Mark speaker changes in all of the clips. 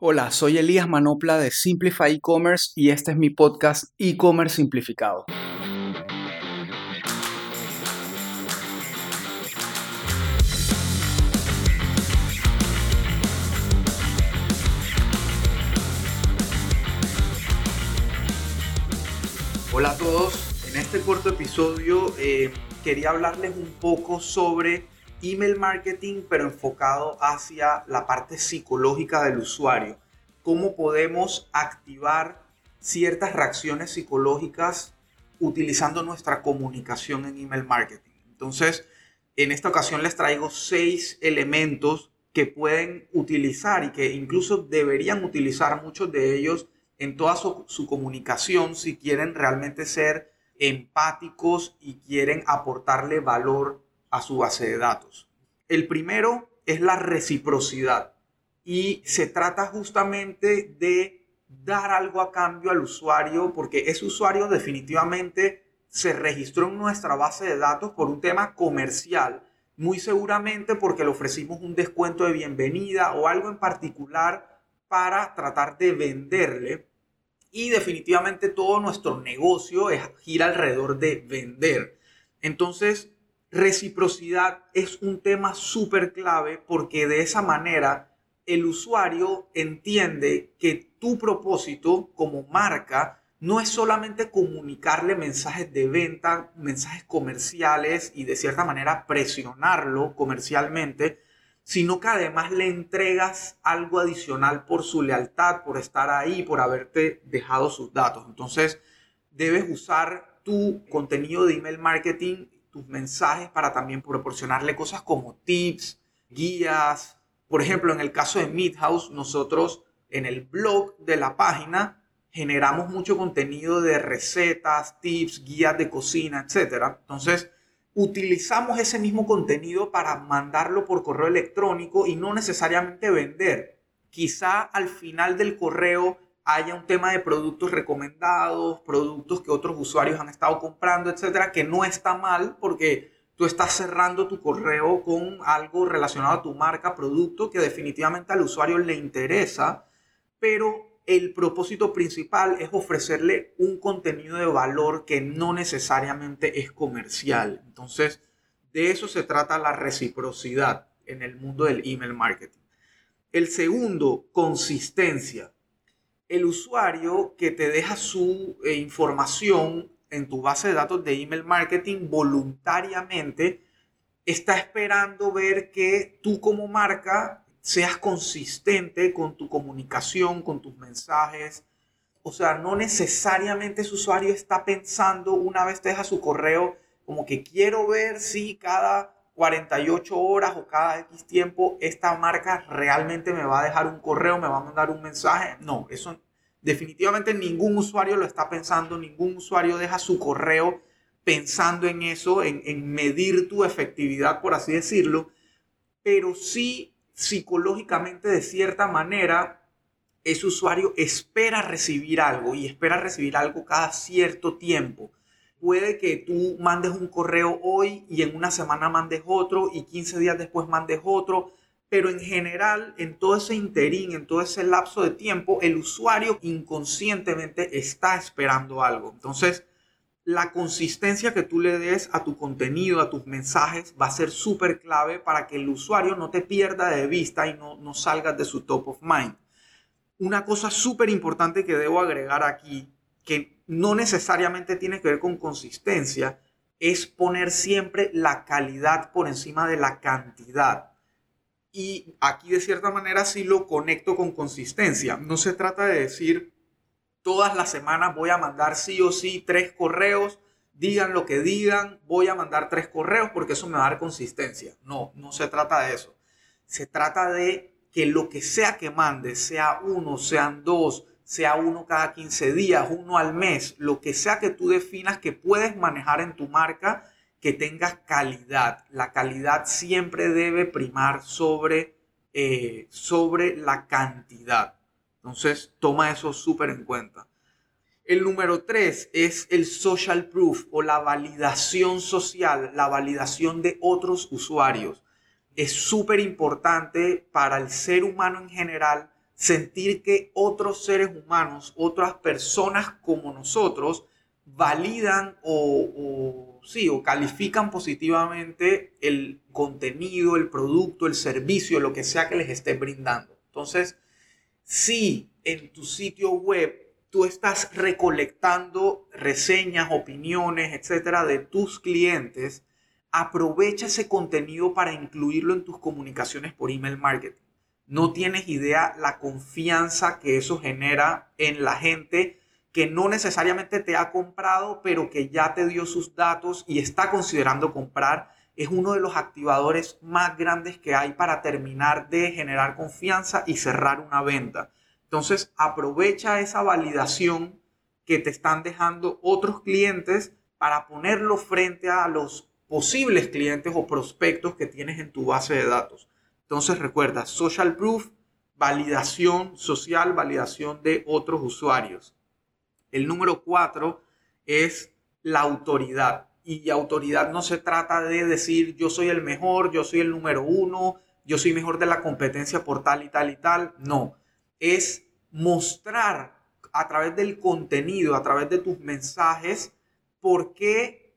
Speaker 1: Hola, soy Elías Manopla de Simplify E-Commerce y este es mi podcast E-Commerce Simplificado. Hola a todos, en este corto episodio eh, quería hablarles un poco sobre email marketing, pero enfocado hacia la parte psicológica del usuario. Cómo podemos activar ciertas reacciones psicológicas utilizando nuestra comunicación en email marketing. Entonces, en esta ocasión les traigo seis elementos que pueden utilizar y que incluso deberían utilizar muchos de ellos en toda su, comunicación si quieren realmente ser empáticos y quieren aportarle valor a su base de datos. El primero es la reciprocidad y se trata justamente de dar algo a cambio al usuario porque ese usuario definitivamente se registró en nuestra base de datos por un tema comercial, muy seguramente porque le ofrecimos un descuento de bienvenida o algo en particular para tratar de venderle. Y definitivamente todo nuestro negocio gira alrededor de vender. Entonces, Reciprocidad es un tema súper clave porque de esa manera el usuario entiende que tu propósito como marca no es solamente comunicarle mensajes de venta, mensajes comerciales y de cierta manera presionarlo comercialmente, sino que además le entregas algo adicional por su lealtad, por estar ahí, por haberte dejado sus datos. Entonces, debes usar tu contenido de email marketing tus mensajes para también proporcionarle cosas como tips, guías. Por ejemplo, en el caso de Midhouse, nosotros en el blog de la página generamos mucho contenido de recetas, tips, guías de cocina, etc. Entonces, utilizamos ese mismo contenido para mandarlo por correo electrónico y no necesariamente vender. Quizá al final del correo haya un tema de productos recomendados, productos que otros usuarios han estado comprando, etcétera, que no está mal porque tú estás cerrando tu correo con algo relacionado a tu marca, producto que definitivamente al usuario le interesa, pero el propósito principal es ofrecerle un contenido de valor que no necesariamente es comercial. Entonces, de eso se trata la reciprocidad en el mundo del email marketing. El segundo, consistencia el usuario que te deja su eh, información en tu base de datos de email marketing voluntariamente está esperando ver que tú como marca seas consistente con tu comunicación, con tus mensajes. O sea, no necesariamente ese usuario está pensando una vez te deja su correo como que quiero ver si cada 48 horas o cada X tiempo esta marca realmente me va a dejar un correo, me va a mandar un mensaje. No, eso definitivamente ningún usuario lo está pensando, ningún usuario deja su correo pensando en eso, en, medir tu efectividad, por así decirlo, pero sí psicológicamente de cierta manera ese usuario espera recibir algo y espera recibir algo cada cierto tiempo puede que tú mandes un correo hoy y en una semana mandes otro y 15 días después mandes otro, pero en general, en todo ese interín, en todo ese lapso de tiempo, el usuario inconscientemente está esperando algo. Entonces, la consistencia que tú le des a tu contenido, a tus mensajes, va a ser súper clave para que el usuario no te pierda de vista y no, no salgas de su top of mind. Una cosa súper importante que debo agregar aquí que no necesariamente tiene que ver con consistencia, es poner siempre la calidad por encima de la cantidad. Y aquí de cierta manera sí lo conecto con consistencia. No se trata de decir todas las semanas voy a mandar sí o sí tres correos, digan lo que digan, voy a mandar tres correos porque eso me va a dar consistencia. No, no se trata de eso. Se trata de que lo que sea que mande, sea uno, sean dos, sea uno cada 15 días, uno al mes, lo que sea que tú definas que puedes manejar en tu marca, que tenga calidad. La calidad siempre debe primar sobre, eh, sobre la cantidad. Entonces, toma eso súper en cuenta. El número tres es el social proof o la validación social, la validación de otros usuarios. Es súper importante para el ser humano en general sentir que otros seres humanos, otras personas como nosotros, validan o, sí, o califican positivamente el contenido, el producto, el servicio, lo que sea que les esté brindando. Entonces, si en tu sitio web tú estás recolectando reseñas, opiniones, etcétera, de tus clientes, aprovecha ese contenido para incluirlo en tus comunicaciones por email marketing. No tienes idea la confianza que eso genera en la gente que no necesariamente te ha comprado, pero que ya te dio sus datos y está considerando comprar. Es uno de los activadores más grandes que hay para terminar de generar confianza y cerrar una venta. Entonces, aprovecha esa validación que te están dejando otros clientes para ponerlo frente a los posibles clientes o prospectos que tienes en tu base de datos. Entonces, recuerda, social proof, validación social, validación de otros usuarios. El número cuatro es la autoridad. Y autoridad no se trata de decir yo soy el mejor, yo soy el número uno, yo soy mejor de la competencia por tal y tal y tal. No es mostrar a través del contenido, a través de tus mensajes, por qué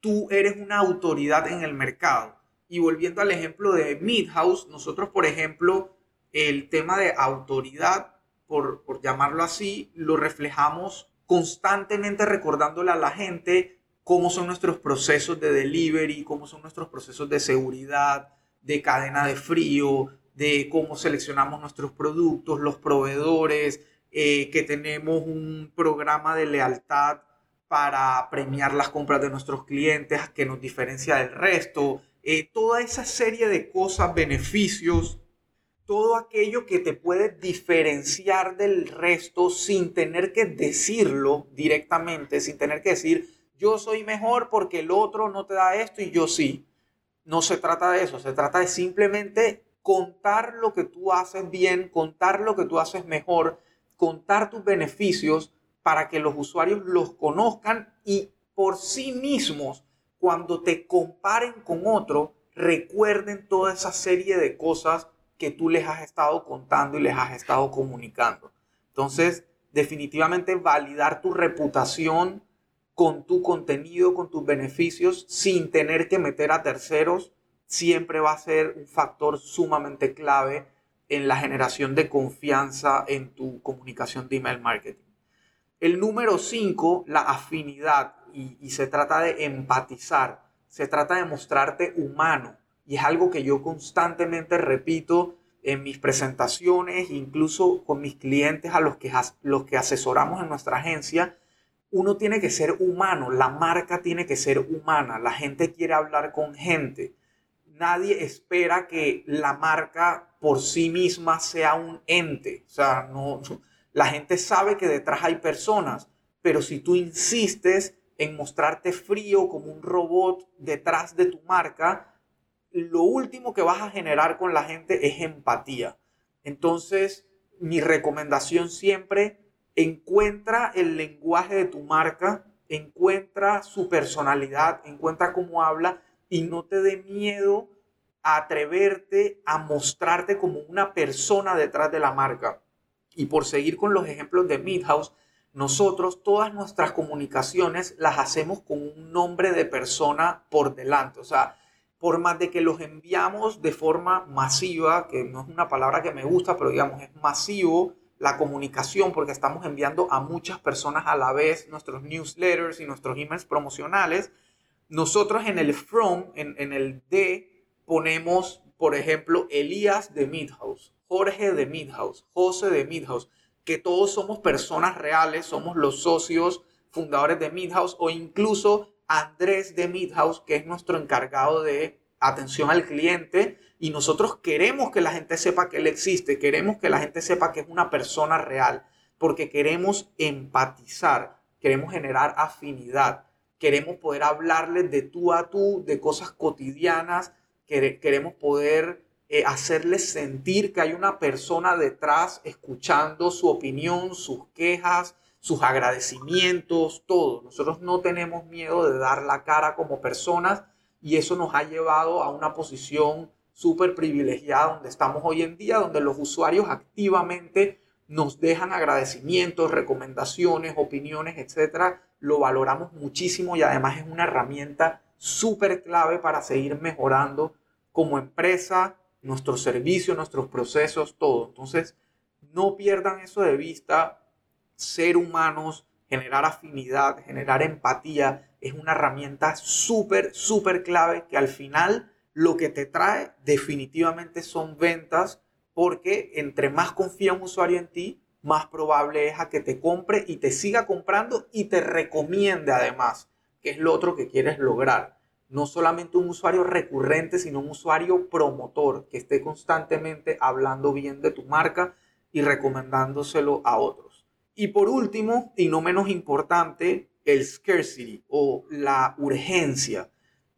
Speaker 1: tú eres una autoridad en el mercado. Y volviendo al ejemplo de Midhouse, nosotros, por ejemplo, el tema de autoridad, por, por llamarlo así, lo reflejamos constantemente recordándole a la gente cómo son nuestros procesos de delivery, cómo son nuestros procesos de seguridad, de cadena de frío, de cómo seleccionamos nuestros productos, los proveedores, eh, que tenemos un programa de lealtad para premiar las compras de nuestros clientes que nos diferencia del resto, eh, toda esa serie de cosas, beneficios, todo aquello que te puede diferenciar del resto sin tener que decirlo directamente, sin tener que decir, yo soy mejor porque el otro no te da esto y yo sí. No se trata de eso, se trata de simplemente contar lo que tú haces bien, contar lo que tú haces mejor, contar tus beneficios para que los usuarios los conozcan y por sí mismos, cuando te comparen con otro, recuerden toda esa serie de cosas que tú les has estado contando y les has estado comunicando. Entonces, definitivamente validar tu reputación con tu contenido, con tus beneficios, sin tener que meter a terceros siempre va a ser un factor sumamente clave en la generación de confianza en tu comunicación de email marketing. El número 5, la afinidad, y, se trata de empatizar, se trata de mostrarte humano, y es algo que yo constantemente repito en mis presentaciones, incluso con mis clientes a los que, los que asesoramos en nuestra agencia, uno tiene que ser humano, la marca tiene que ser humana, la gente quiere hablar con gente. Nadie espera que la marca por sí misma sea un ente. O sea, no, la gente sabe que detrás hay personas, pero si tú insistes en mostrarte frío como un robot detrás de tu marca, lo último que vas a generar con la gente es empatía. Entonces, mi recomendación siempre, encuentra el lenguaje de tu marca, encuentra su personalidad, encuentra cómo habla y no te dé miedo a atreverte a mostrarte como una persona detrás de la marca. Y por seguir con los ejemplos de Midhouse, nosotros todas nuestras comunicaciones las hacemos con un nombre de persona por delante. O sea, por más de que los enviamos de forma masiva, que no es una palabra que me gusta, pero digamos es masivo la comunicación porque estamos enviando a muchas personas a la vez nuestros newsletters y nuestros emails promocionales, nosotros en el from, en, en el de, ponemos, por ejemplo, Elías de Midhouse, Jorge de Midhouse, José de Midhouse, que todos somos personas reales, somos los socios fundadores de Midhouse o incluso Andrés de Midhouse, que es nuestro encargado de atención al cliente. Y nosotros queremos que la gente sepa que él existe, queremos que la gente sepa que es una persona real, porque queremos empatizar, queremos generar afinidad queremos poder hablarles de tú a tú, de cosas cotidianas, queremos poder eh, hacerles sentir que hay una persona detrás escuchando su opinión, sus quejas, sus agradecimientos, todo. Nosotros no tenemos miedo de dar la cara como personas y eso nos ha llevado a una posición súper privilegiada donde estamos hoy en día, donde los usuarios activamente nos dejan agradecimientos, recomendaciones, opiniones, etcétera. Lo valoramos muchísimo y además es una herramienta súper clave para seguir mejorando como empresa, nuestros servicios, nuestros procesos, todo. Entonces, no pierdan eso de vista. Ser humanos, generar afinidad, generar empatía, es una herramienta súper, súper clave que al final lo que te trae definitivamente son ventas porque entre más confía un usuario en ti, más probable es a que te compre y te siga comprando y te recomiende además, que es lo otro que quieres lograr. No solamente un usuario recurrente, sino un usuario promotor que esté constantemente hablando bien de tu marca y recomendándoselo a otros. Y por último, y no menos importante, el scarcity o la urgencia.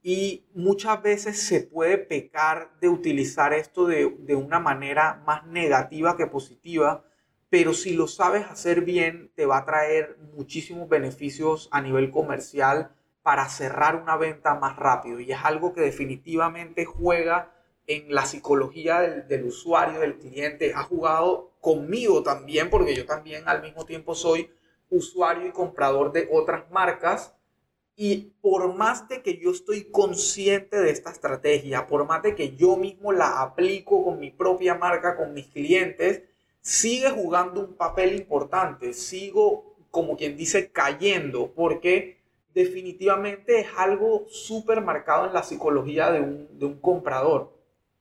Speaker 1: Y muchas veces se puede pecar de utilizar esto de, una manera más negativa que positiva, pero si lo sabes hacer bien, te va a traer muchísimos beneficios a nivel comercial para cerrar una venta más rápido. Y es algo que definitivamente juega en la psicología del, usuario, del cliente. Ha jugado conmigo también, porque yo también al mismo tiempo soy usuario y comprador de otras marcas y por más de que yo estoy consciente de esta estrategia, por más de que yo mismo la aplico con mi propia marca, con mis clientes, sigue jugando un papel importante. Sigo, como quien dice, cayendo, porque definitivamente es algo súper marcado en la psicología de un, de un comprador.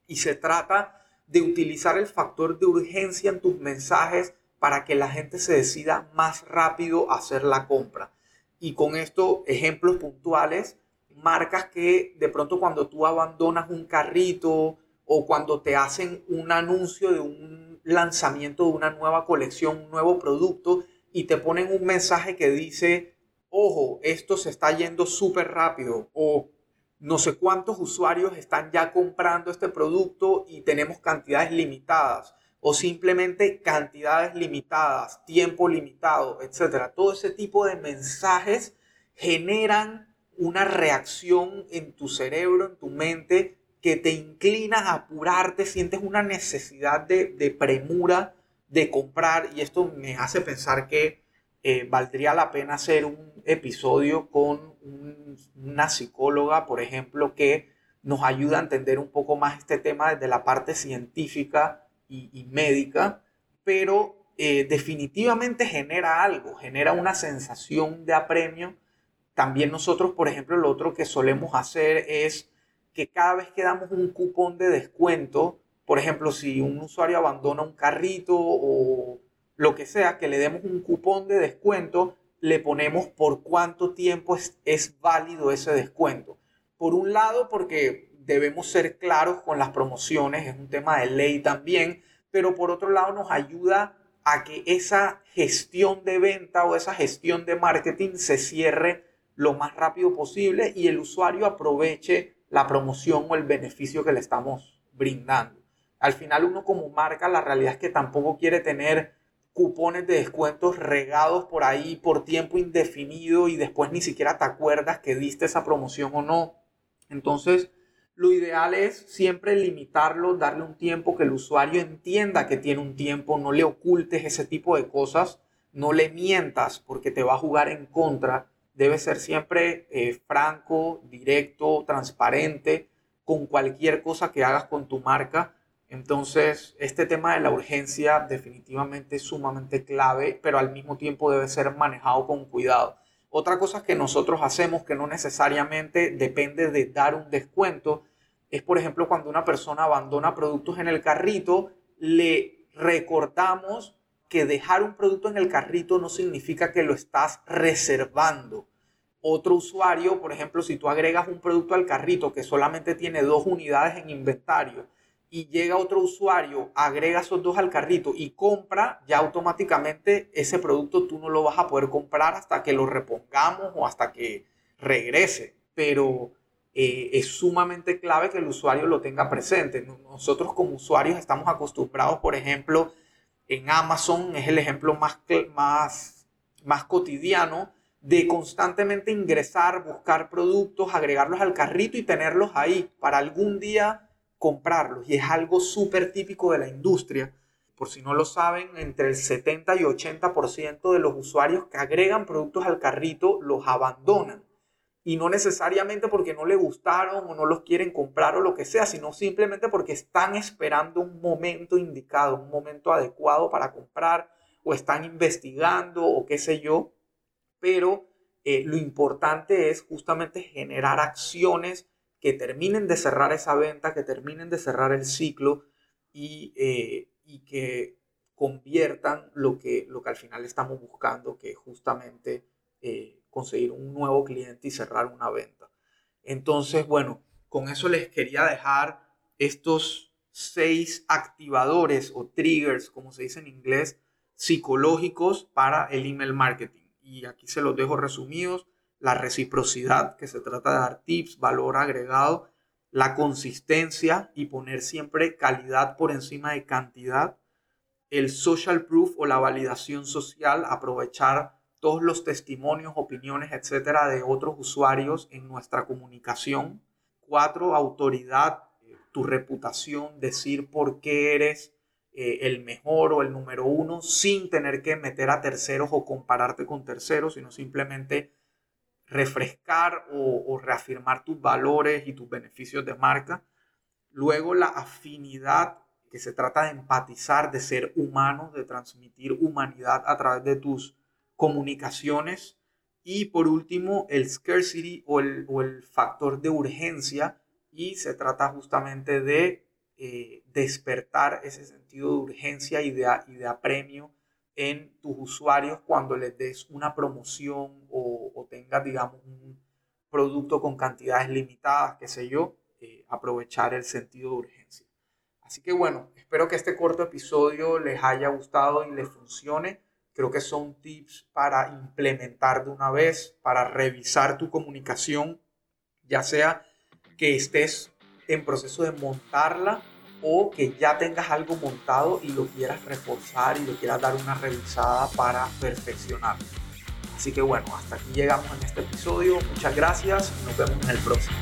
Speaker 1: Y se trata de utilizar el factor de urgencia en tus mensajes para que la gente se decida más rápido a hacer la compra. Y con esto, ejemplos puntuales, marcas que de pronto cuando tú abandonas un carrito o cuando te hacen un anuncio de un lanzamiento de una nueva colección, un nuevo producto, y te ponen un mensaje que dice, ojo, esto se está yendo súper rápido, o no sé cuántos usuarios están ya comprando este producto y tenemos cantidades limitadas o simplemente cantidades limitadas, tiempo limitado, etc. Todo ese tipo de mensajes generan una reacción en tu cerebro, en tu mente, que te inclina a apurarte, sientes una necesidad de, premura de comprar y esto me hace pensar que eh, valdría la pena hacer un episodio con una psicóloga, por ejemplo, que nos ayuda a entender un poco más este tema desde la parte científica y, médica, pero eh, definitivamente genera algo, genera una sensación de apremio. También nosotros, por ejemplo, lo otro que solemos hacer es que cada vez que damos un cupón de descuento, por ejemplo, si un usuario abandona un carrito o lo que sea, que le demos un cupón de descuento, le ponemos por cuánto tiempo es, es válido ese descuento. Por un lado, porque debemos ser claros con las promociones, es un tema de ley también, pero por otro lado nos ayuda a que esa gestión de venta o esa gestión de marketing se cierre lo más rápido posible y el usuario aproveche la promoción o el beneficio que le estamos brindando. Al final uno como marca la realidad es que tampoco quiere tener cupones de descuentos regados por ahí por tiempo indefinido y después ni siquiera te acuerdas que diste esa promoción o no. Entonces, lo ideal es siempre limitarlo, darle un tiempo que el usuario entienda que tiene un tiempo, no le ocultes ese tipo de cosas, no le mientas porque te va a jugar en contra. Debe ser siempre eh, franco, directo, transparente con cualquier cosa que hagas con tu marca. Entonces, este tema de la urgencia definitivamente es sumamente clave, pero al mismo tiempo debe ser manejado con cuidado. Otra cosa que nosotros hacemos que no necesariamente depende de dar un descuento es, por ejemplo, cuando una persona abandona productos en el carrito, le recordamos que dejar un producto en el carrito no significa que lo estás reservando. Otro usuario, por ejemplo, si tú agregas un producto al carrito que solamente tiene dos unidades en inventario y llega otro usuario, agrega esos dos al carrito y compra, ya automáticamente ese producto tú no lo vas a poder comprar hasta que lo repongamos o hasta que regrese. Pero eh, es sumamente clave que el usuario lo tenga presente. Nosotros como usuarios estamos acostumbrados, por ejemplo, en Amazon, es el ejemplo más, más, más cotidiano, de constantemente ingresar, buscar productos, agregarlos al carrito y tenerlos ahí para algún día comprarlos. Y es algo súper típico de la industria. Por si no lo saben, entre el 70 y 80% de los usuarios que agregan productos al carrito los abandonan. Y no necesariamente porque no les gustaron o no los quieren comprar o lo que sea, sino simplemente porque están esperando un momento indicado, un momento adecuado para comprar o están investigando o qué sé yo. Pero eh, lo importante es justamente generar acciones que terminen de cerrar esa venta, que terminen de cerrar el ciclo y, eh, que conviertan lo que, lo que al final estamos buscando, que es justamente eh, conseguir un nuevo cliente y cerrar una venta. Entonces, bueno, con eso les quería dejar estos seis activadores o triggers, como se dice en inglés, psicológicos para el email marketing. Y aquí se los dejo resumidos la reciprocidad, que se trata de dar tips, valor agregado, la consistencia y poner siempre calidad por encima de cantidad, el social proof o la validación social, aprovechar todos los testimonios, opiniones, etcétera, de otros usuarios en nuestra comunicación. Cuatro, autoridad, tu reputación, decir por qué eres eh, el mejor o el número uno sin tener que meter a terceros o compararte con terceros, sino simplemente refrescar o, reafirmar tus valores y tus beneficios de marca. Luego la afinidad, que se trata de empatizar, de ser humano, de transmitir humanidad a través de tus comunicaciones. Y por último, el scarcity o el, factor de urgencia. Y se trata justamente de eh, despertar ese sentido de urgencia y y de apremio en tus usuarios cuando les des una promoción o, tengas, digamos, un producto con cantidades limitadas, qué sé yo, eh, aprovechar el sentido de urgencia. Así que bueno, espero que este corto episodio les haya gustado y les funcione. Creo que son tips para implementar de una vez, para revisar tu comunicación, ya sea que estés en proceso de montarla o que ya tengas algo montado y lo quieras reforzar y lo quieras dar una revisada para perfeccionar. Así que bueno, hasta aquí llegamos en este episodio. Muchas gracias y nos vemos en el próximo.